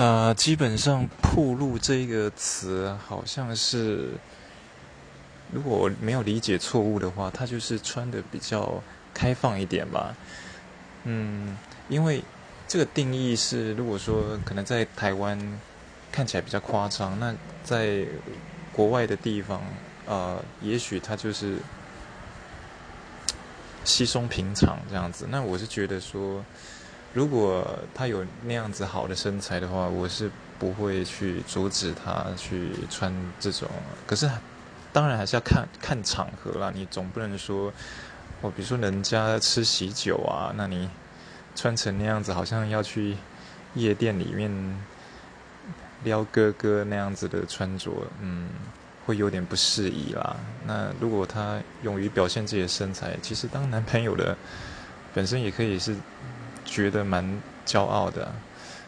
呃，基本上“铺路”这个词，好像是如果我没有理解错误的话，它就是穿的比较开放一点吧。嗯，因为这个定义是，如果说可能在台湾看起来比较夸张，那在国外的地方，呃，也许它就是稀松平常这样子。那我是觉得说。如果他有那样子好的身材的话，我是不会去阻止他去穿这种。可是，当然还是要看看场合啦。你总不能说，哦，比如说人家吃喜酒啊，那你穿成那样子，好像要去夜店里面撩哥哥那样子的穿着，嗯，会有点不适宜啦。那如果他勇于表现自己的身材，其实当男朋友的本身也可以是。觉得蛮骄傲的。